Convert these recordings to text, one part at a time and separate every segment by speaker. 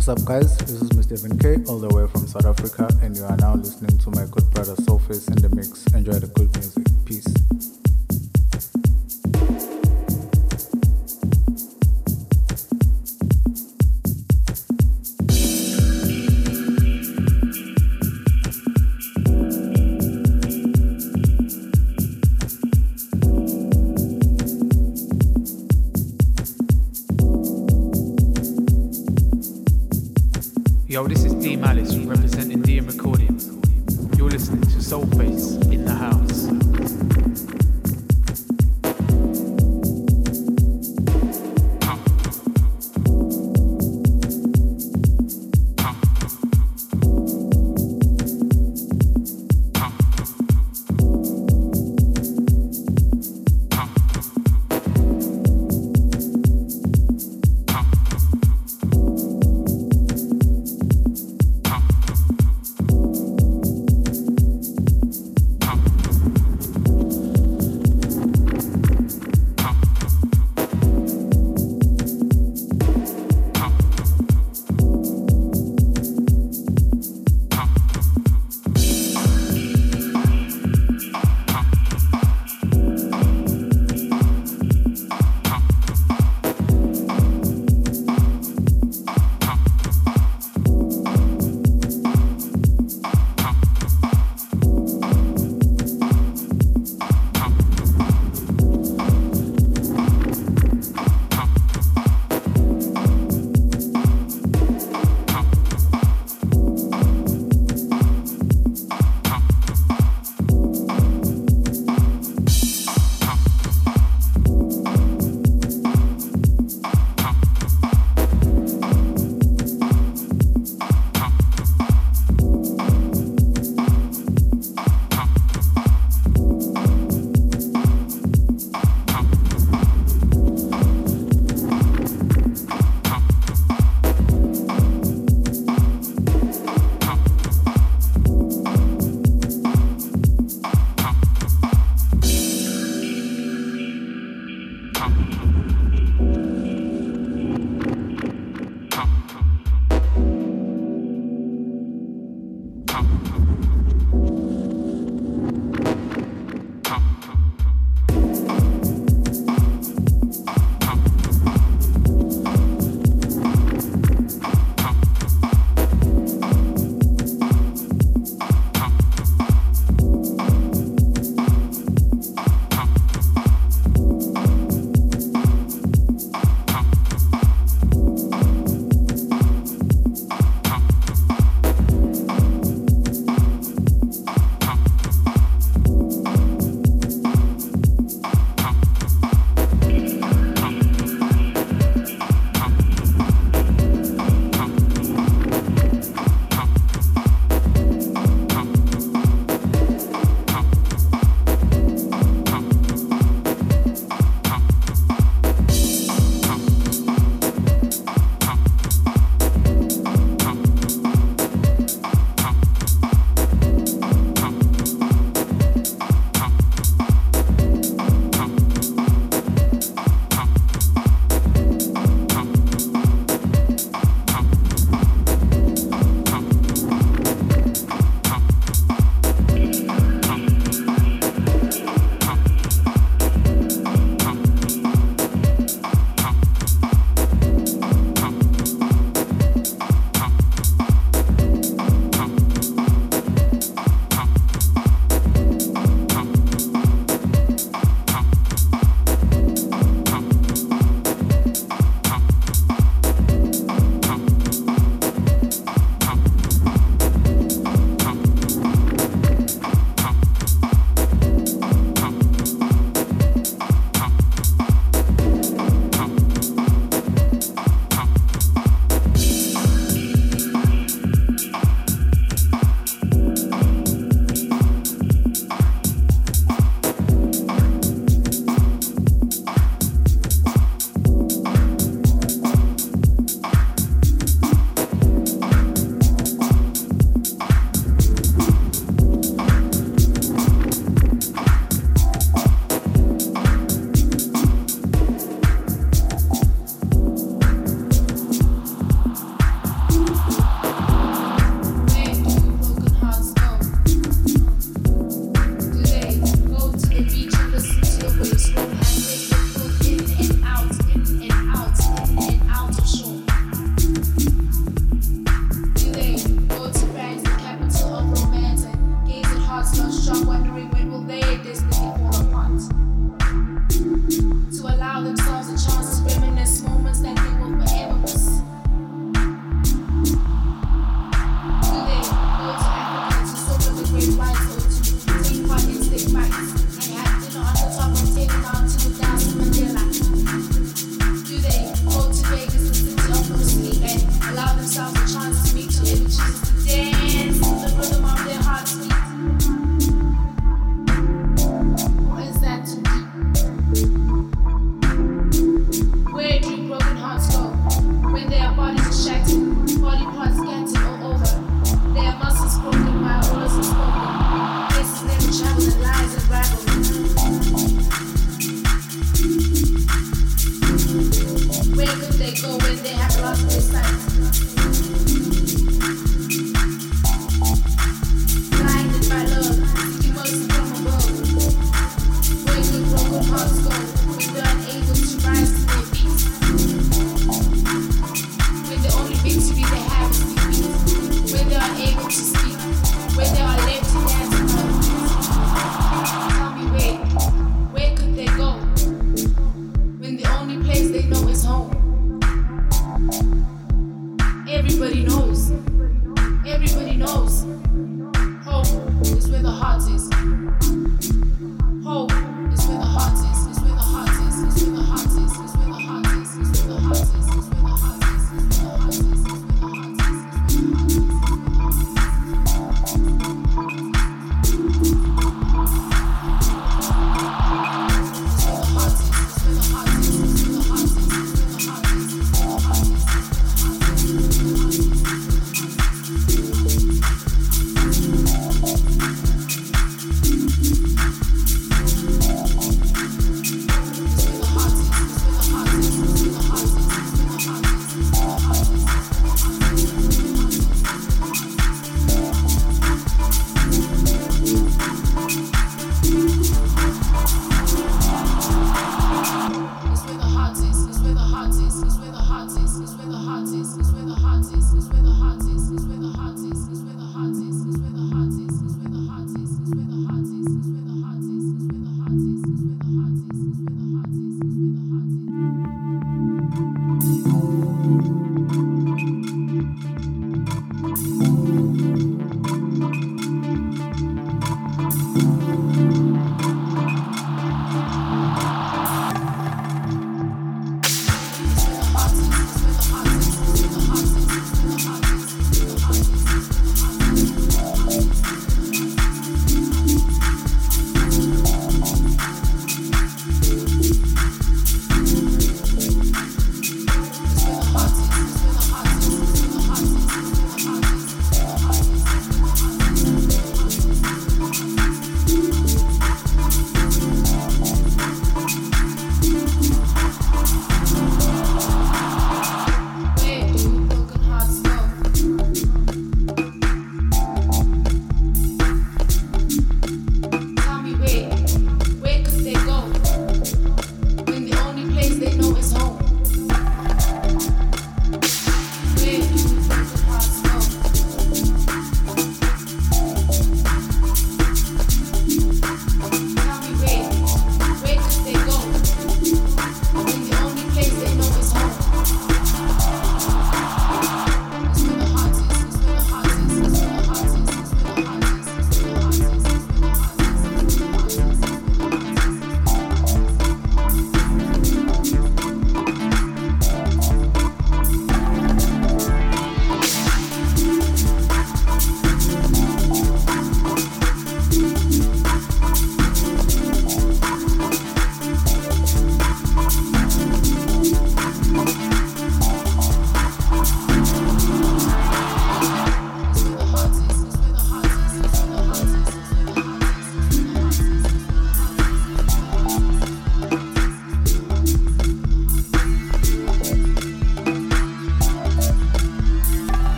Speaker 1: What's up, guys? This is Mr. Evan K, all the way from South Africa, and you are now listening to my good brother Soulface in the mix. Enjoy the good music. Peace.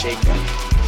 Speaker 2: Kid,